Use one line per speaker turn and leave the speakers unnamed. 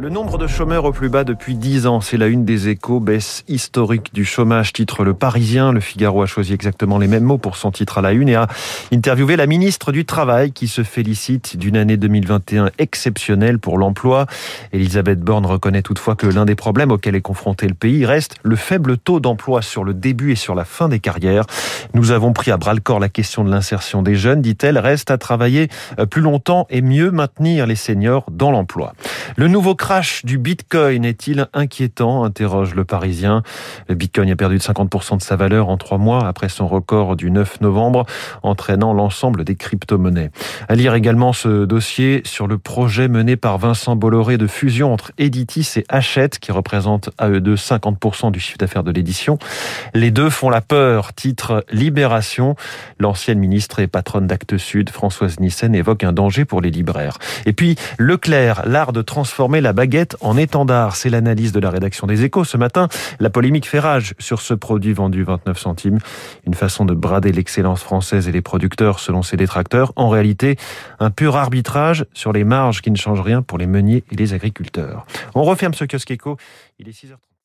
Le nombre de chômeurs au plus bas depuis 10 ans, c'est la une des échos, baisse historique du chômage, titre Le Parisien. Le Figaro a choisi exactement les mêmes mots pour son titre à la une et a interviewé la ministre du Travail qui se félicite d'une année 2021 exceptionnelle pour l'emploi. Elisabeth Borne reconnaît toutefois que l'un des problèmes auxquels est confronté le pays reste le faible taux d'emploi sur le début et sur la fin des carrières. Nous avons pris à bras le corps la question de l'insertion des jeunes, dit-elle, reste à travailler plus longtemps et mieux maintenir les seniors dans l'emploi. Crash du Bitcoin est-il inquiétant interroge le Parisien. Le Bitcoin a perdu de 50% de sa valeur en trois mois après son record du 9 novembre, entraînant l'ensemble des crypto-monnaies. À lire également ce dossier sur le projet mené par Vincent Bolloré de fusion entre Editis et Hachette, qui représente à eux deux 50% du chiffre d'affaires de l'édition. Les deux font la peur, titre Libération. L'ancienne ministre et patronne d'Actes Sud, Françoise Nissen, évoque un danger pour les libraires. Et puis, Leclerc, l'art de transformer la baguette en étendard. C'est l'analyse de la rédaction des Échos. Ce matin, la polémique fait rage sur ce produit vendu 29 centimes. Une façon de brader l'excellence française et les producteurs selon ses détracteurs. En réalité, un pur arbitrage sur les marges qui ne changent rien pour les meuniers et les agriculteurs. On referme ce kiosque Écho. Il est 6h30.